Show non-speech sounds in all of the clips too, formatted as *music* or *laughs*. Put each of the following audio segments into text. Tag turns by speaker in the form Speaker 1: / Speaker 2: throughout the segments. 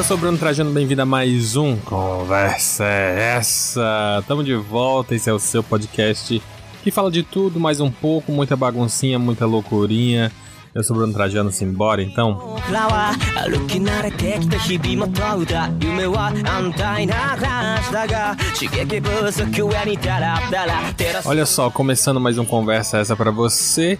Speaker 1: eu sou o Bruno Trajano, bem-vindo a mais um Conversa é Essa. Tamo de volta, esse é o seu podcast que fala de tudo, mais um pouco, muita baguncinha, muita loucurinha. Eu sou o Bruno Trajano, simbora então? Olha só, começando mais um Conversa Essa para você.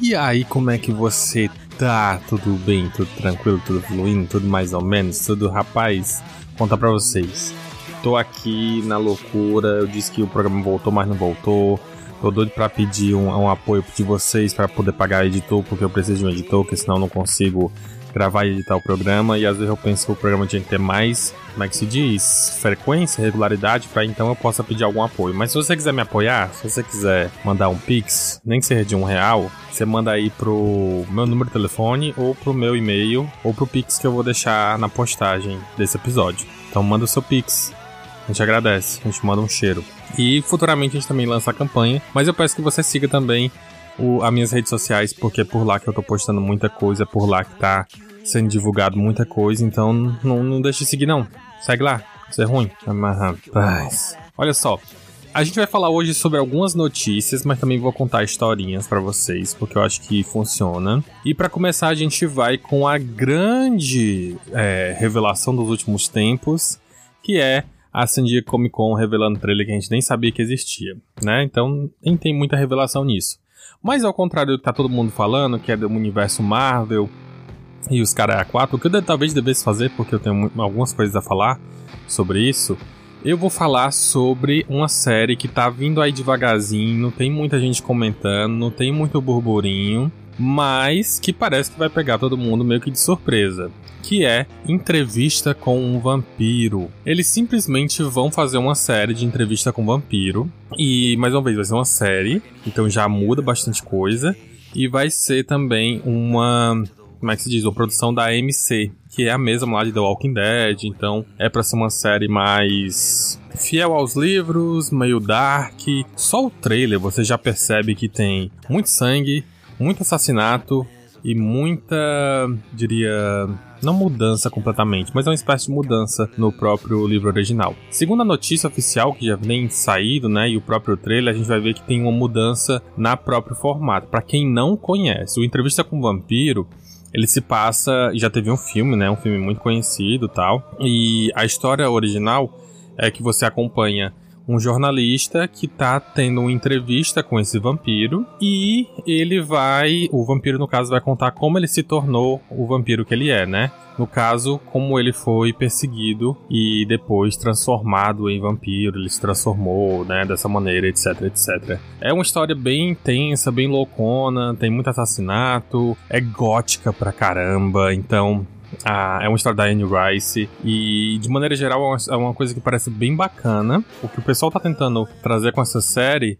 Speaker 1: E aí, como é que você tá? Tudo bem? Tudo tranquilo? Tudo fluindo? Tudo mais ou menos? Tudo rapaz? Conta pra vocês. Tô aqui na loucura. Eu disse que o programa voltou, mas não voltou. Tô doido pra pedir um, um apoio de vocês para poder pagar editor, porque eu preciso de um editor, porque senão eu não consigo gravar e editar o programa. E às vezes eu penso que o programa tinha que ter mais, como é que se diz? Frequência, regularidade, para então eu possa pedir algum apoio. Mas se você quiser me apoiar, se você quiser mandar um pix, nem que seja de um real, você manda aí pro meu número de telefone, ou pro meu e-mail, ou pro pix que eu vou deixar na postagem desse episódio. Então manda o seu pix. A gente agradece, a gente manda um cheiro. E futuramente a gente também lança a campanha, mas eu peço que você siga também o, as minhas redes sociais, porque é por lá que eu tô postando muita coisa, é por lá que tá sendo divulgado muita coisa, então não, não deixe de seguir não. Segue lá, isso é ruim. Mas, rapaz. Olha só, a gente vai falar hoje sobre algumas notícias, mas também vou contar historinhas para vocês, porque eu acho que funciona. E para começar, a gente vai com a grande é, revelação dos últimos tempos, que é a San Diego Comic Con revelando trailer que a gente nem sabia que existia, né? Então nem tem muita revelação nisso. Mas ao contrário do que tá todo mundo falando, que é do universo Marvel e os caras a 4, o que eu talvez devesse fazer, porque eu tenho algumas coisas a falar sobre isso, eu vou falar sobre uma série que tá vindo aí devagarzinho, não tem muita gente comentando, não tem muito burburinho, mas que parece que vai pegar todo mundo meio que de surpresa. Que é Entrevista com um Vampiro. Eles simplesmente vão fazer uma série de entrevista com vampiro. E, mais uma vez, vai ser uma série. Então já muda bastante coisa. E vai ser também uma. Como é que se diz? Uma produção da AMC, que é a mesma lá de The Walking Dead. Então é para ser uma série mais fiel aos livros, meio dark. Só o trailer você já percebe que tem muito sangue, muito assassinato e muita, diria, não mudança completamente, mas é uma espécie de mudança no próprio livro original. Segundo a notícia oficial que já vem saído, né, e o próprio trailer, a gente vai ver que tem uma mudança na próprio formato. Para quem não conhece, o Entrevista com o Vampiro ele se passa, já teve um filme, né, um filme muito conhecido, tal. E a história original é que você acompanha um jornalista que tá tendo uma entrevista com esse vampiro e ele vai, o vampiro no caso vai contar como ele se tornou o vampiro que ele é, né? No caso, como ele foi perseguido e depois transformado em vampiro, ele se transformou, né, dessa maneira, etc, etc. É uma história bem intensa, bem loucona, tem muito assassinato, é gótica pra caramba, então ah, é uma história da Anne Rice e, de maneira geral, é uma, é uma coisa que parece bem bacana. O que o pessoal tá tentando trazer com essa série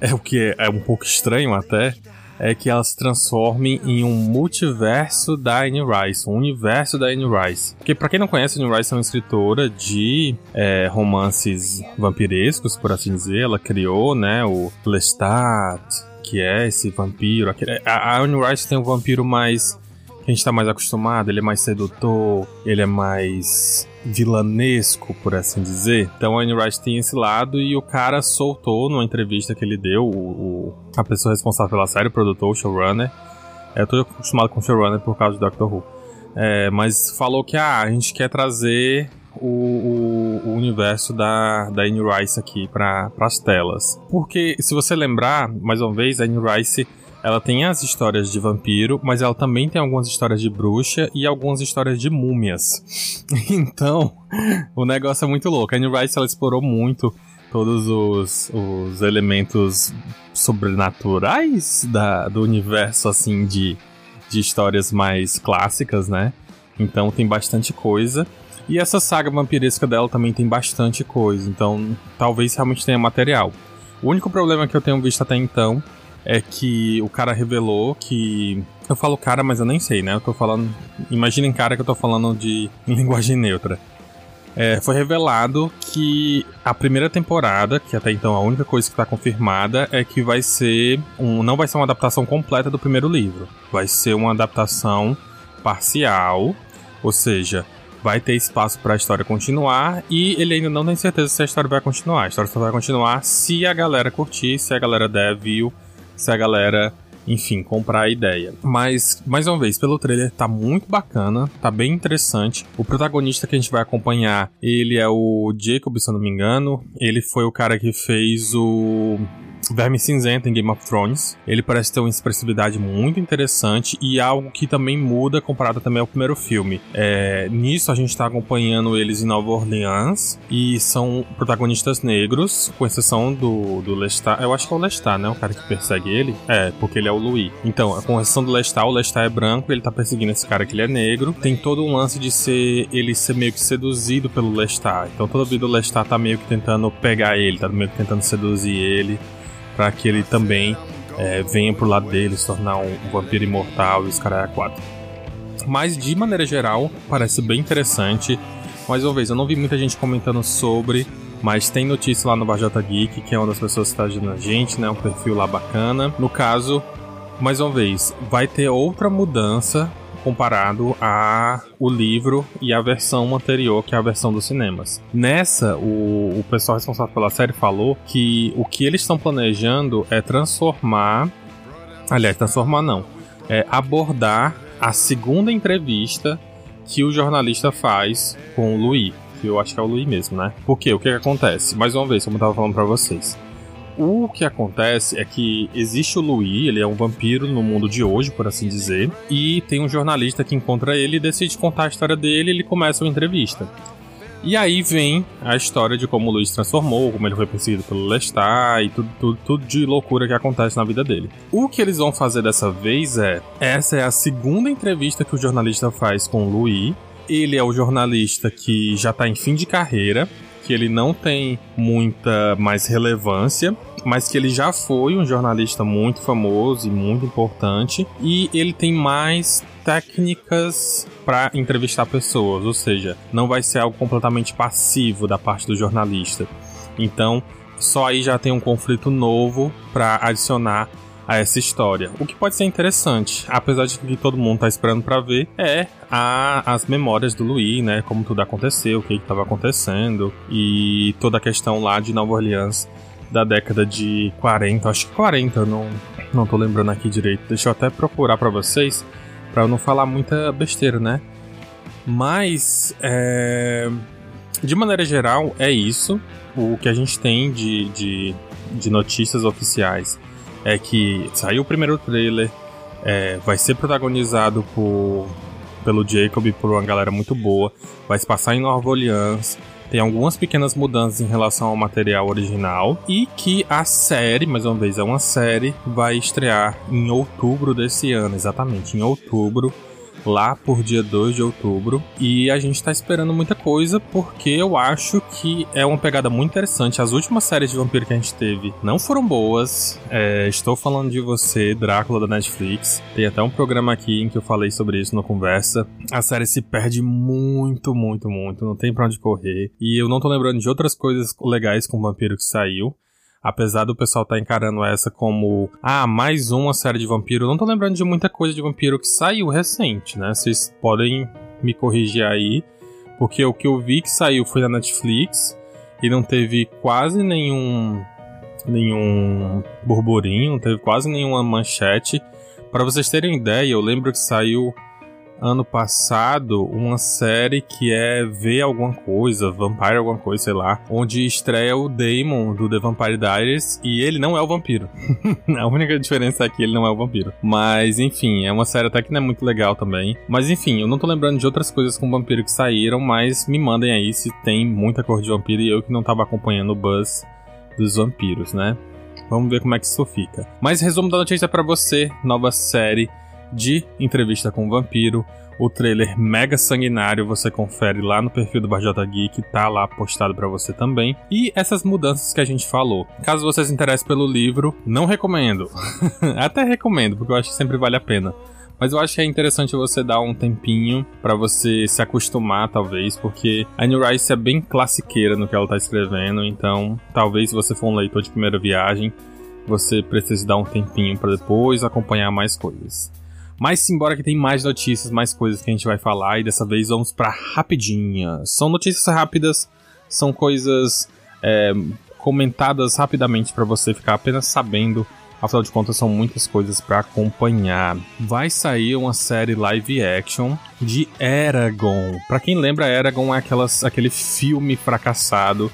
Speaker 1: é o que é, é um pouco estranho até, é que ela se transforme em um multiverso da Anne Rice, um universo da Anne Rice. Porque para quem não conhece, a Anne Rice é uma escritora de é, romances vampirescos, por assim dizer. Ela criou, né, o Lestat, que é esse vampiro. A Anne Rice tem um vampiro mais que a gente tá mais acostumado, ele é mais sedutor, ele é mais vilanesco, por assim dizer. Então a Anne Rice tem esse lado e o cara soltou numa entrevista que ele deu, o, o a pessoa responsável pela série, o produtor, o showrunner. É, eu tô acostumado com showrunner por causa do Doctor Who. É, mas falou que ah, a gente quer trazer o, o, o, universo da, da Anne Rice aqui para as telas. Porque, se você lembrar, mais uma vez, a Anne Rice ela tem as histórias de vampiro, mas ela também tem algumas histórias de bruxa e algumas histórias de múmias. *laughs* Então, o negócio é muito louco. A Anne Rice ela explorou muito todos os, os elementos sobrenaturais da, do universo, assim, de, de histórias mais clássicas, né? Então tem bastante coisa. E essa saga vampiresca dela também tem bastante coisa, então talvez realmente tenha material. O único problema que eu tenho visto até então é que o cara revelou que. Eu falo cara, mas eu nem sei, né? Eu tô falando. Imaginem cara que eu tô falando de em linguagem neutra. É, foi revelado que a primeira temporada, que até então a única coisa que está confirmada, é que vai ser um, não vai ser uma adaptação completa do primeiro livro. Vai ser uma adaptação parcial, ou seja, vai ter espaço para a história continuar e ele ainda não tem certeza se a história vai continuar. A história só vai continuar se a galera curtir, se a galera der view, se a galera enfim, comprar a ideia. Mas, mais uma vez, pelo trailer tá muito bacana, tá bem interessante. O protagonista que a gente vai acompanhar, ele é o Jacob, se eu não me engano. Ele foi o cara que fez o Verme Cinzento em Game of Thrones. Ele parece ter uma expressividade muito interessante e algo que também muda comparado também ao primeiro filme. É, nisso a gente está acompanhando eles em Nova Orleans e são protagonistas negros, com exceção do, do Lestat. Eu acho que é o Lestat, né? O cara que persegue ele. É, porque ele é o Louis. Então, com exceção do Lestat, o Lestat é branco, ele tá perseguindo esse cara que ele é negro. Tem todo um lance de ser ele ser meio que seduzido pelo Lestat. Então toda vida o Lestat tá meio que tentando pegar ele, tá meio que tentando seduzir ele para que ele também é, venha pro lado dele, se tornar um, vampiro imortal e os caras é quatro. Mas de maneira geral, parece bem interessante. Mais uma vez, eu não vi muita gente comentando sobre, mas tem notícia lá no Bajota Geek, que é uma das pessoas que está ajudando a gente, né? Um perfil lá bacana. No caso, mais uma vez, vai ter outra mudança comparado a o livro e a versão anterior, que é a versão dos cinemas. Nessa, o, o pessoal responsável pela série falou que o que eles estão planejando é transformar. Aliás, transformar não. É abordar a segunda entrevista que o jornalista faz com o Louis. Que eu acho que é o Louis mesmo, né? Porque o que, que acontece? Mais uma vez, como eu tava falando pra vocês. O que acontece é que existe o Louis, ele é um vampiro no mundo de hoje, por assim dizer, e tem um jornalista que encontra ele e decide contar a história dele e ele começa uma entrevista. E aí vem a história de como o Luiz se transformou, como ele foi perseguido pelo Lestat e tudo, tudo, tudo de loucura que acontece na vida dele. O que eles vão fazer dessa vez é: essa é a segunda entrevista que o jornalista faz com o Louis. Ele é o jornalista que já tá em fim de carreira, que ele não tem muita mais relevância, mas que ele já foi um jornalista muito famoso e muito importante e ele tem mais técnicas para entrevistar pessoas, ou seja, não vai ser algo completamente passivo da parte do jornalista. Então, só aí já tem um conflito novo para adicionar a essa história. O que pode ser interessante, apesar de que todo mundo tá esperando para ver, é a, as memórias do Louis, né? Como tudo aconteceu, o que estava acontecendo e toda a questão lá de Nova Orleans da década de 40, acho que 40, não, não tô lembrando aqui direito. Deixa eu até procurar para vocês, para eu não falar muita besteira, né? Mas, é, de maneira geral, é isso. O que a gente tem de, de, de notícias oficiais é que saiu o primeiro trailer, é, vai ser protagonizado por, pelo Jacob e por uma galera muito boa, vai se passar em Nova Orleans, tem algumas pequenas mudanças em relação ao material original e que a série, mais uma vez, é uma série, vai estrear em outubro desse ano, exatamente, em outubro lá por dia 2 de outubro. E a gente tá esperando muita coisa porque eu acho que é uma pegada muito interessante. As últimas séries de vampiro que a gente teve não foram boas. É, estou falando de você, Drácula da Netflix. Tem até um programa aqui em que eu falei sobre isso na conversa. A série se perde muito, muito, muito. Não tem pra onde correr. E eu não tô lembrando de outras coisas legais com o vampiro que saiu. Apesar do pessoal estar tá encarando essa como, ah, mais uma série de vampiro, não tô lembrando de muita coisa de vampiro que saiu recente, né? Vocês podem me corrigir aí, porque o que eu vi que saiu foi na Netflix e não teve quase nenhum nenhum burburinho, não teve quase nenhuma manchete. Para vocês terem ideia, eu lembro que saiu ano passado uma série que é Ver Alguma Coisa, Vampire Alguma Coisa, sei lá, onde estreia o Damon do The Vampire Diaries e ele não é o vampiro. *laughs* a única diferença é que ele não é o vampiro. Mas enfim, é uma série até que não é muito legal também. Mas enfim, eu não tô lembrando de outras coisas com vampiro que saíram, mas me mandem aí se tem muita cor de vampiro e eu que não tava acompanhando o buzz dos vampiros, né? Vamos ver como é que isso fica. Mas resumo da notícia para você, nova série de Entrevista com o Vampiro. O trailer mega sanguinário você confere lá no perfil do Barjota Geek, tá lá postado para você também. E essas mudanças que a gente falou. Caso você se interesse pelo livro, não recomendo. *laughs* Até recomendo, porque eu acho que sempre vale a pena. Mas eu acho que é interessante você dar um tempinho para você se acostumar, talvez, porque a New Rice é bem classiqueira no que ela tá escrevendo, então talvez se você for um leitor de primeira viagem, você precise dar um tempinho para depois acompanhar mais coisas. Mas simbora que tem mais notícias, mais coisas que a gente vai falar e dessa vez vamos para rapidinhas. São notícias rápidas, são coisas é, comentadas rapidamente para você ficar apenas sabendo. Afinal de contas, são muitas coisas para acompanhar. Vai sair uma série live action de Eragon. Para quem lembra, Eragon é aquelas, aquele filme fracassado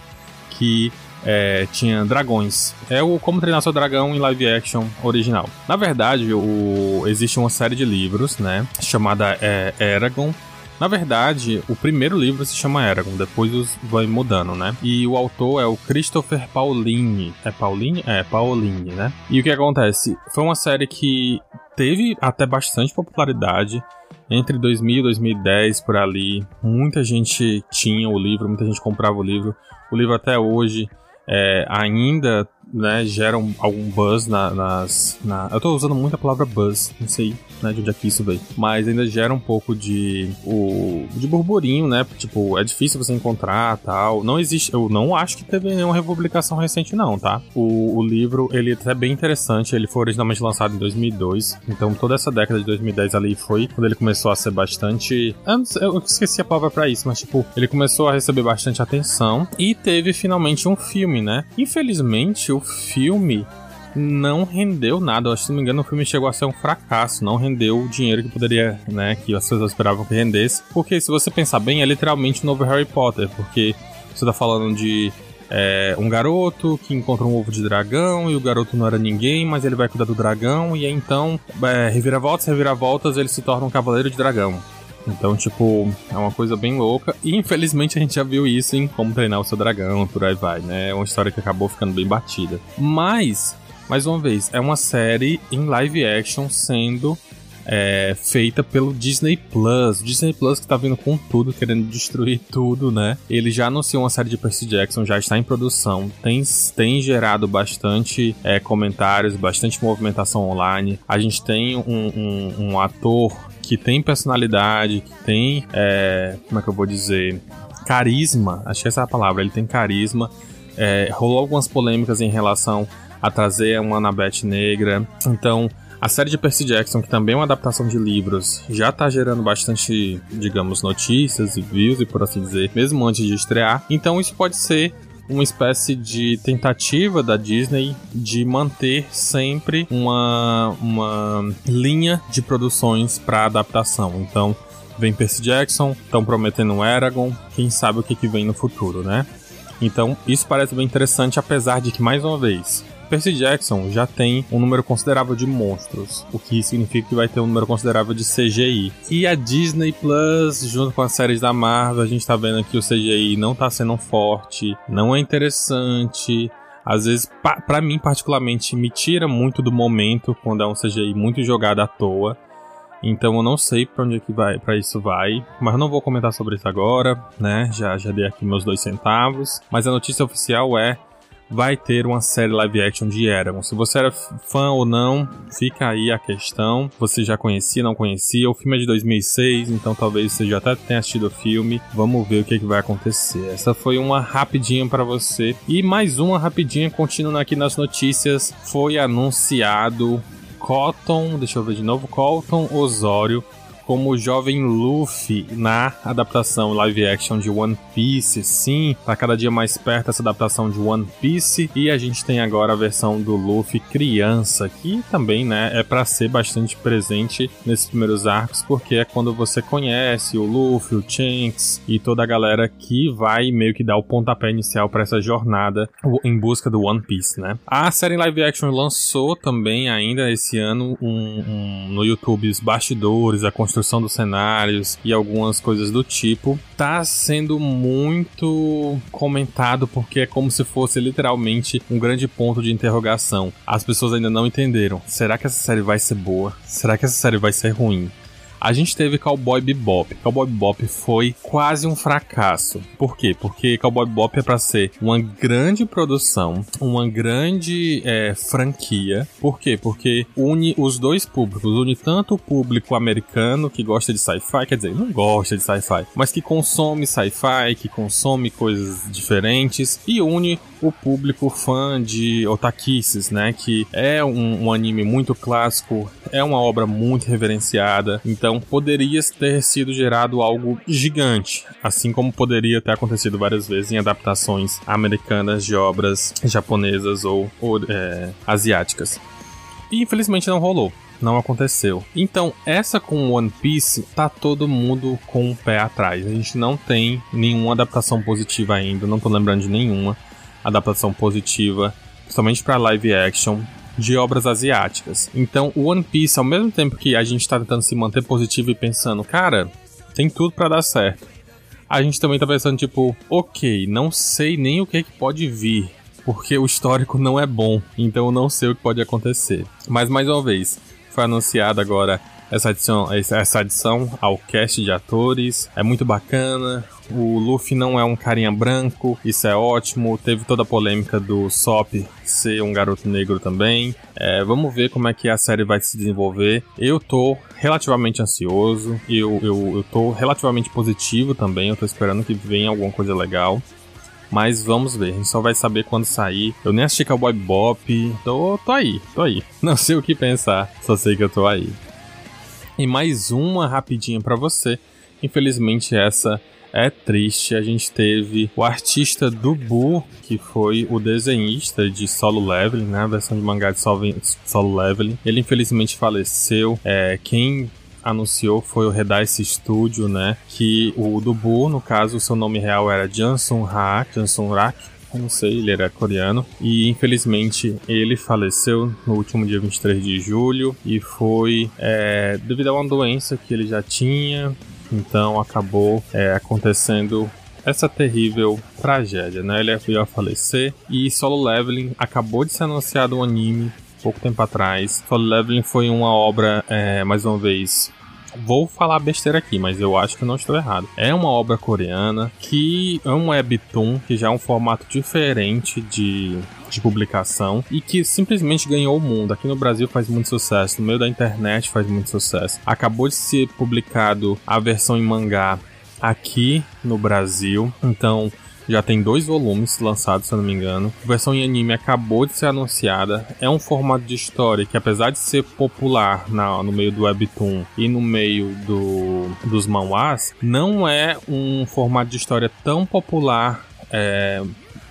Speaker 1: que é, tinha dragões. É o Como Treinar Seu Dragão em live action original. Na verdade, o, existe uma série de livros, né? Chamada é, Eragon. Na verdade, o primeiro livro se chama Eragon, depois os vai mudando, né? E o autor é o Christopher Paulini. É Paulini? É, Paulini, né? E o que acontece? Foi uma série que teve até bastante popularidade entre 2000 e 2010 por ali. Muita gente tinha o livro, muita gente comprava o livro. O livro até hoje é, ainda né, geram algum buzz na, nas. Na... Eu tô usando muito a palavra buzz, não sei né, de onde é que isso veio. Mas ainda gera um pouco de. O, de burburinho, né? Tipo, é difícil você encontrar tal. Não existe. Eu não acho que teve nenhuma republicação recente, não, tá? O, o livro, ele é bem interessante. Ele foi originalmente lançado em 2002. Então toda essa década de 2010 ali foi quando ele começou a ser bastante. Eu, eu esqueci a palavra pra isso, mas tipo, ele começou a receber bastante atenção. E teve finalmente um filme, né? Infelizmente, o filme não rendeu nada. Se não me engano, o filme chegou a ser um fracasso. Não rendeu o dinheiro que poderia, né? Que as pessoas esperavam que rendesse. Porque se você pensar bem, é literalmente o novo Harry Potter. Porque você tá falando de é, um garoto que encontra um ovo de dragão e o garoto não era ninguém, mas ele vai cuidar do dragão e aí então, é, reviravoltas, reviravoltas, ele se torna um cavaleiro de dragão. Então, tipo, é uma coisa bem louca. E infelizmente a gente já viu isso em Como Treinar o Seu Dragão, por aí vai, né? É uma história que acabou ficando bem batida. Mas, mais uma vez, é uma série em live action sendo é, feita pelo Disney Plus. Disney Plus que tá vindo com tudo, querendo destruir tudo, né? Ele já anunciou uma série de Percy Jackson, já está em produção, tem, tem gerado bastante é, comentários, bastante movimentação online. A gente tem um, um, um ator que tem personalidade, que tem. É, como é que eu vou dizer? Carisma, acho que essa é a palavra, ele tem carisma. É, rolou algumas polêmicas em relação a trazer uma Annabeth negra. Então, a série de Percy Jackson, que também é uma adaptação de livros, já tá gerando bastante, digamos, notícias e views e por assim dizer, mesmo antes de estrear. Então, isso pode ser uma espécie de tentativa da Disney de manter sempre uma, uma linha de produções para adaptação. Então, vem Percy Jackson, estão prometendo um Eragon, quem sabe o que, que vem no futuro, né? Então, isso parece bem interessante, apesar de que, mais uma vez, Percy Jackson já tem um número considerável de monstros, o que significa que vai ter um número considerável de CGI. E a Disney Plus, junto com as séries da Marvel, a gente tá vendo que o CGI não tá sendo forte, não é interessante. Às vezes, para mim particularmente, me tira muito do momento quando é um CGI muito jogado à toa. Então eu não sei para onde é que vai, para isso vai, mas não vou comentar sobre isso agora, né? Já já dei aqui meus dois centavos, mas a notícia oficial é vai ter uma série live action de Eragon. Se você era fã ou não, fica aí a questão. Você já conhecia, não conhecia? O filme é de 2006, então talvez você já até tenha assistido o filme. Vamos ver o que, é que vai acontecer. Essa foi uma rapidinha para você. E mais uma rapidinha, continuando aqui nas notícias, foi anunciado Cotton, deixa eu ver de novo, Colton Osório como o jovem Luffy na adaptação live action de One Piece. Sim, tá cada dia mais perto essa adaptação de One Piece e a gente tem agora a versão do Luffy criança, que também, né, é para ser bastante presente nesses primeiros arcos, porque é quando você conhece o Luffy, o Shanks e toda a galera que vai meio que dar o pontapé inicial para essa jornada em busca do One Piece, né? A série live action lançou também ainda esse ano um, um, no YouTube os bastidores, a construção construção dos cenários e algumas coisas do tipo, tá sendo muito comentado porque é como se fosse literalmente um grande ponto de interrogação. As pessoas ainda não entenderam. Será que essa série vai ser boa? Será que essa série vai ser ruim? A gente teve Cowboy Bebop. Cowboy Bebop foi quase um fracasso. Por quê? Porque Cowboy Bebop é para ser uma grande produção, uma grande é, franquia. Por quê? Porque une os dois públicos. Une tanto o público americano que gosta de sci-fi, quer dizer, não gosta de sci-fi, mas que consome sci-fi, que consome coisas diferentes, e une o público fã de otakices, né? Que é um, um anime muito clássico, é uma obra muito reverenciada, então poderia ter sido gerado algo gigante, assim como poderia ter acontecido várias vezes em adaptações americanas de obras japonesas ou, ou é, asiáticas. E infelizmente não rolou não aconteceu. Então, essa com One Piece, tá todo mundo com o pé atrás. A gente não tem nenhuma adaptação positiva ainda, não tô lembrando de nenhuma adaptação positiva, somente para live action de obras asiáticas. Então, o One Piece, ao mesmo tempo que a gente está tentando se manter positivo e pensando, cara, tem tudo para dar certo. A gente também tá pensando tipo, OK, não sei nem o que, que pode vir, porque o histórico não é bom, então eu não sei o que pode acontecer. Mas mais uma vez, foi anunciada agora essa adição, essa adição ao cast de atores. É muito bacana. O Luffy não é um carinha branco, isso é ótimo. Teve toda a polêmica do Sop ser um garoto negro também. É, vamos ver como é que a série vai se desenvolver. Eu tô relativamente ansioso, eu, eu, eu tô relativamente positivo também. Eu tô esperando que venha alguma coisa legal. Mas vamos ver, a gente só vai saber quando sair. Eu nem assisti Cowboy Bop, tô, tô aí, tô aí. Não sei o que pensar, só sei que eu tô aí. E mais uma rapidinha para você. Infelizmente essa é triste. A gente teve o artista do Bu, que foi o desenhista de Solo Leveling, né? A versão de mangá de Solo Leveling. Ele infelizmente faleceu. É, quem anunciou foi o Redice Studio, né? Que o Dubu, no caso, o seu nome real era Jansung Ha, Jansung Rak, eu não sei, ele era coreano. E infelizmente ele faleceu no último dia 23 de julho e foi é, devido a uma doença que ele já tinha. Então acabou é, acontecendo essa terrível tragédia, né? Ele veio a falecer e Solo Leveling acabou de ser anunciado um anime pouco tempo atrás. Solo Leveling foi uma obra, é, mais uma vez, Vou falar besteira aqui, mas eu acho que não estou errado. É uma obra coreana que é um webtoon, que já é um formato diferente de, de publicação e que simplesmente ganhou o mundo. Aqui no Brasil faz muito sucesso, no meio da internet faz muito sucesso. Acabou de ser publicado a versão em mangá aqui no Brasil, então já tem dois volumes lançados, se eu não me engano. A versão em anime acabou de ser anunciada. É um formato de história que, apesar de ser popular na, no meio do webtoon e no meio do, dos manhwas, não é um formato de história tão popular é,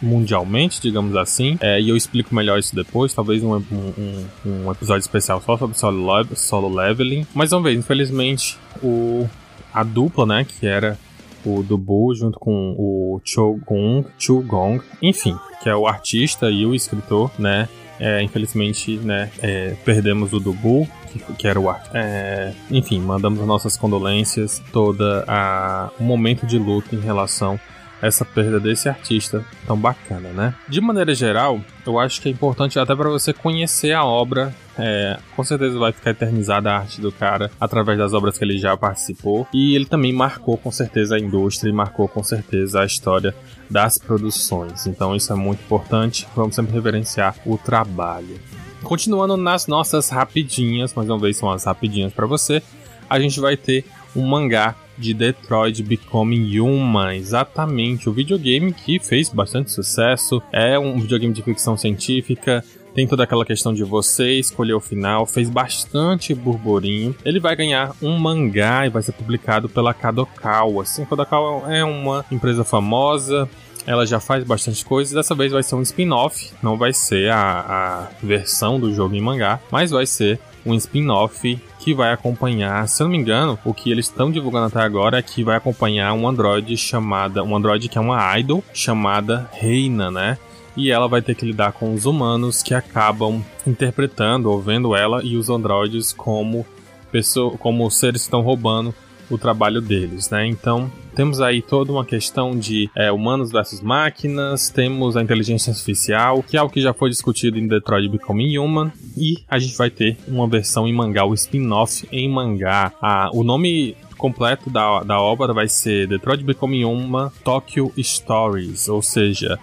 Speaker 1: mundialmente, digamos assim. É, e eu explico melhor isso depois, talvez um, um, um episódio especial só sobre solo, solo leveling. Mas vamos ver, infelizmente, o, a dupla, né, que era o Dubu junto com o Cho Gong, Chu Gong, enfim, que é o artista e o escritor, né? É, infelizmente, né, é, perdemos o Dubu, que, que era o art. É, enfim, mandamos as nossas condolências, toda a momento de luto em relação essa perda desse artista tão bacana, né? De maneira geral, eu acho que é importante até para você conhecer a obra. É, com certeza vai ficar eternizada a arte do cara através das obras que ele já participou. E ele também marcou com certeza a indústria e marcou com certeza a história das produções. Então isso é muito importante. Vamos sempre reverenciar o trabalho. Continuando nas nossas rapidinhas, mais uma vez são as rapidinhas para você. A gente vai ter um mangá de Detroit Becoming Human, exatamente o videogame que fez bastante sucesso. É um videogame de ficção científica, tem toda aquela questão de você escolher o final, fez bastante burburinho. Ele vai ganhar um mangá e vai ser publicado pela Kadokawa. Assim, Kadokawa é uma empresa famosa, ela já faz bastante coisa. Dessa vez vai ser um spin-off, não vai ser a, a versão do jogo em mangá, mas vai ser um spin-off que vai acompanhar, se eu não me engano, o que eles estão divulgando até agora é que vai acompanhar um android chamada, um android que é uma idol chamada Reina, né? E ela vai ter que lidar com os humanos que acabam interpretando ou vendo ela e os androides como pessoa, como seres que estão roubando o trabalho deles, né? Então temos aí toda uma questão de é, humanos versus máquinas, temos a inteligência artificial, que é algo que já foi discutido em Detroit Becoming Human, e a gente vai ter uma versão em mangá, o spin-off em mangá. Ah, o nome completo da, da obra vai ser Detroit Becoming Human Tokyo Stories, ou seja,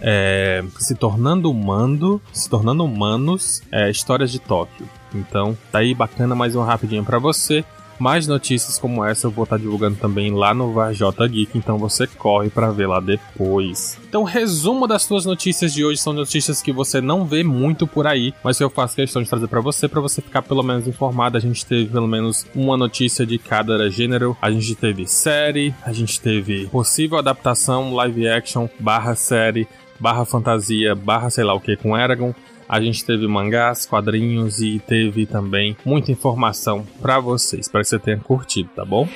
Speaker 1: é, se tornando humano, se tornando humanos, é, histórias de Tóquio. Então, tá aí bacana mais um rapidinho para você. Mais notícias como essa eu vou estar divulgando também lá no Varjota Geek, então você corre para ver lá depois. Então, resumo das suas notícias de hoje são notícias que você não vê muito por aí, mas que eu faço questão de trazer para você, para você ficar pelo menos informado. A gente teve pelo menos uma notícia de cada gênero. A gente teve série, a gente teve possível adaptação live action barra série barra fantasia barra sei lá o que com Eragon. A gente teve mangás, quadrinhos e teve também muita informação para vocês. Espero que você tenha curtido, tá bom?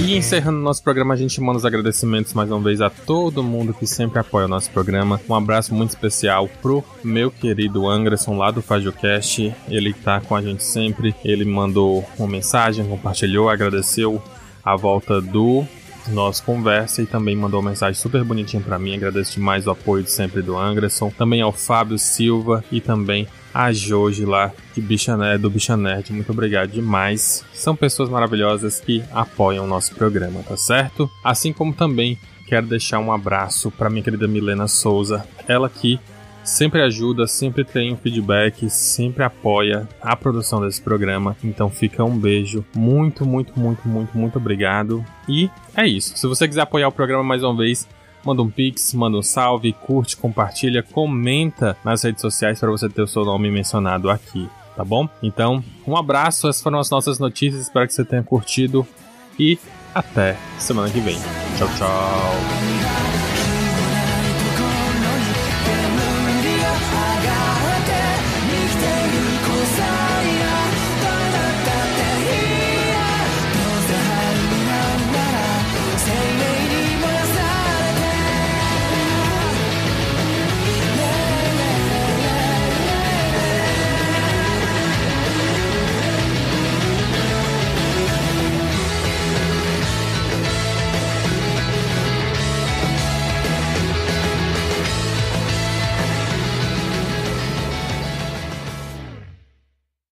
Speaker 1: E encerrando nosso programa, a gente manda os agradecimentos mais uma vez a todo mundo que sempre apoia o nosso programa. Um abraço muito especial pro meu querido Anderson lá do FajoCast. Ele tá com a gente sempre. Ele mandou uma mensagem, compartilhou, agradeceu a volta do nossa conversa e também mandou uma mensagem super bonitinha para mim. Agradeço demais o apoio de sempre do Anderson, também ao Fábio Silva e também a Joji lá de Bicha Nerd, do Bicha Nerd. Muito obrigado demais. São pessoas maravilhosas que apoiam o nosso programa, tá certo? Assim como também quero deixar um abraço para minha querida Milena Souza, ela que sempre ajuda, sempre tem um feedback, sempre apoia a produção desse programa. Então fica um beijo. Muito, muito, muito, muito, muito obrigado. E é isso. Se você quiser apoiar o programa mais uma vez, manda um pix, manda um salve, curte, compartilha, comenta nas redes sociais para você ter o seu nome mencionado aqui, tá bom? Então, um abraço, essas foram as nossas notícias, espero que você tenha curtido e até semana que vem. Tchau, tchau.